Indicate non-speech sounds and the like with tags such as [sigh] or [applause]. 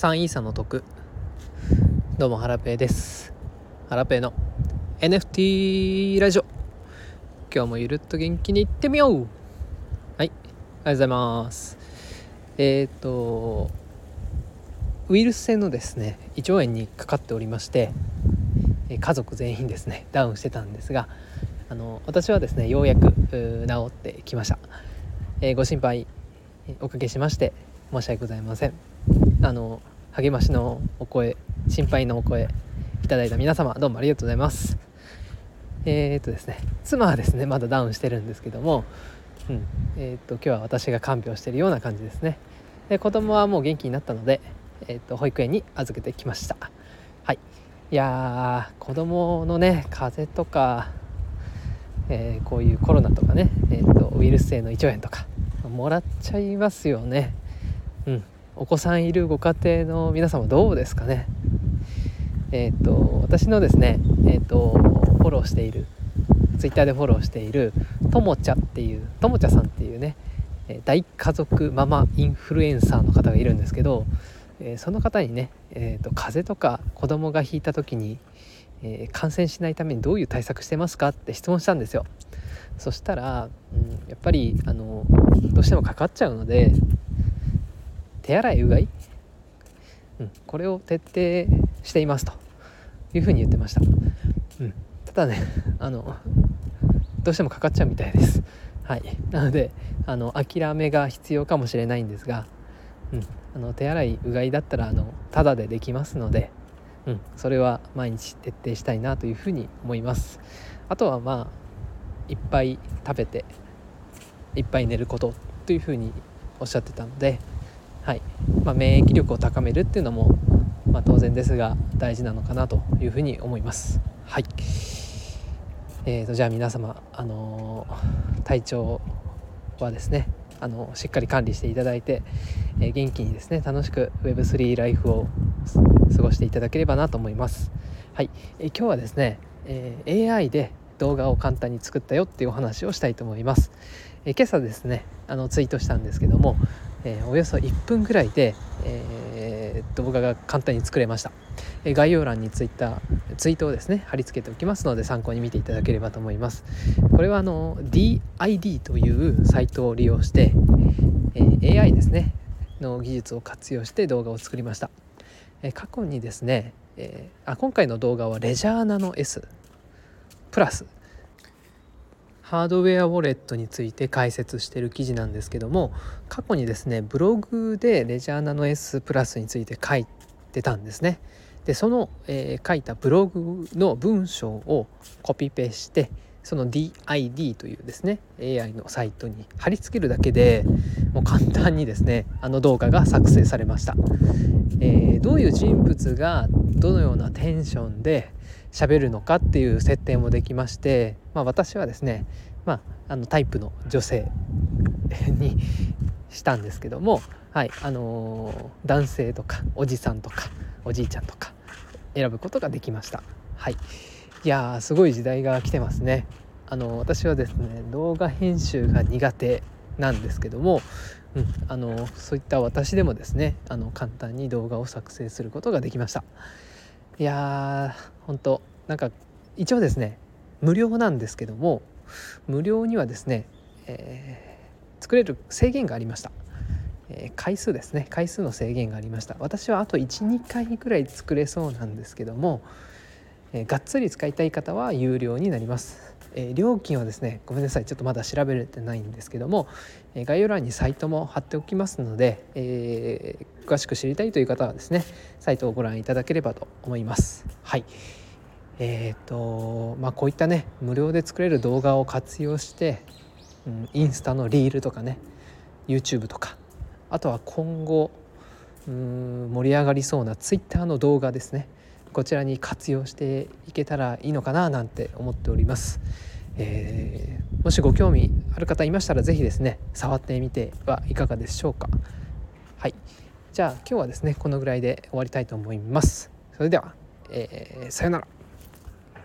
3イーサの得。どうもハラペーです。ハラペーの NFT ラジオ。今日もゆるっと元気にいってみよう。はいありがとうございます。えっ、ー、とウイルス性のですね胃腸炎にかかっておりまして家族全員ですねダウンしてたんですがあの私はですねようやく治ってきました、えー、ご心配おかけしまして申し訳ございません。あの励ましのお声心配のお声いただいた皆様どうもありがとうございます。えー、っとですね妻はですねまだダウンしてるんですけどもうんえー、っと今日は私が看病してるような感じですね。で子供はもう元気になったので、えー、っと保育園に預けてきました。はい。いやー子供のね風邪とか、えー、こういうコロナとかね、えーとウイルス性の胃腸炎とかもらっちゃいますよね。うん。お子さんいるご家庭の皆様どうですかね？えっ、ー、と私のですねえっ、ー、とフォローしているツイッターでフォローしているともちゃっていうともちゃさんっていうね大家族ママインフルエンサーの方がいるんですけど、えー、その方にね、えーと、風邪とか子供がひいた時に、えー、感染しないためにどういう対策してますかって質問したんですよ。そしたら、うん、やっぱりあのどうしてもかかっちゃうので手洗いうがい、うん、これを徹底していますというふうに言ってました、うん、ただねあのどうしてもかかっちゃうみたいです。はい。なのであの諦めが必要かもしれないんですが、うん、あの手洗いうがいだったらあのタダでできますので、うん、それは毎日徹底したいなというふうに思います。あとはまあいっぱい食べていっぱい寝ることというふうにおっしゃってたのではいまあ、免疫力を高めるっていうのも、まあ、当然ですが大事なのかなというふうに思います。はいえーと、じゃあ皆様、あのー、体調はですねあのしっかり管理していただいて、えー、元気にですね楽しく Web3 ライフを過ごしていただければなと思います。はい、えー、今日はですね、えー、AI で動画を簡単に作ったよっていうお話をしたいと思います。え今朝ですねあのツイートしたんですけどもえー、およそ1分ぐらいで、えー、動画が簡単に作れました、えー、概要欄にツイッターツイートをですね貼り付けておきますので参考に見ていただければと思います。これはあの DID というサイトを利用して、えー、AI ですねの技術を活用して動画を作りました、え過去にですね、えあ今回の動画はレジャーナノ S プラスハードウェアウォレットについて解説してる記事なんですけども過去にですねブログでレジャーナノ S プラスについて書いてたんですね。でその、えー、書いたブログの文章をコピペしてその DID というですね AI のサイトに貼り付けるだけでもう簡単にですねあの動画が作成されました、えー、どういう人物がどのようなテンションで喋るのかっていう設定もできまして、まあ、私はですね、まあ、あのタイプの女性 [laughs] にしたんですけども、はいあのー、男性とかおじさんとかおじいちゃんとか選ぶことができました。はい、いやすごい時代が来てますね。あの私はですね動画編集が苦手なんですけども、うん、あのそういった私でもですねあの簡単に動画を作成することができました。いやー本当なんか一応ですね無料なんですけども無料にはですね、えー、作れる制限がありました、えー、回数ですね。回数の制限がありました。私はあと12回ぐらい作れそうなんですけども、えー、がっつり使いたい方は有料になります。えー、料金はですねごめんなさいちょっとまだ調べれてないんですけども、えー、概要欄にサイトも貼っておきますので、えー、詳しく知りたいという方はですねサイトをご覧いただければと思います。はい。えっ、とまあこういったね無料で作れる動画を活用して、うん、インスタのリールとかね YouTube とかあとは今後うん盛り上がりそうな Twitter の動画ですね。こちらに活用していけたらいいのかななんて思っております。えー、もしご興味ある方いましたら是非ですね触ってみてはいかがでしょうか。はいじゃあ今日はですねこのぐらいで終わりたいと思います。それでは、えー、さようなら。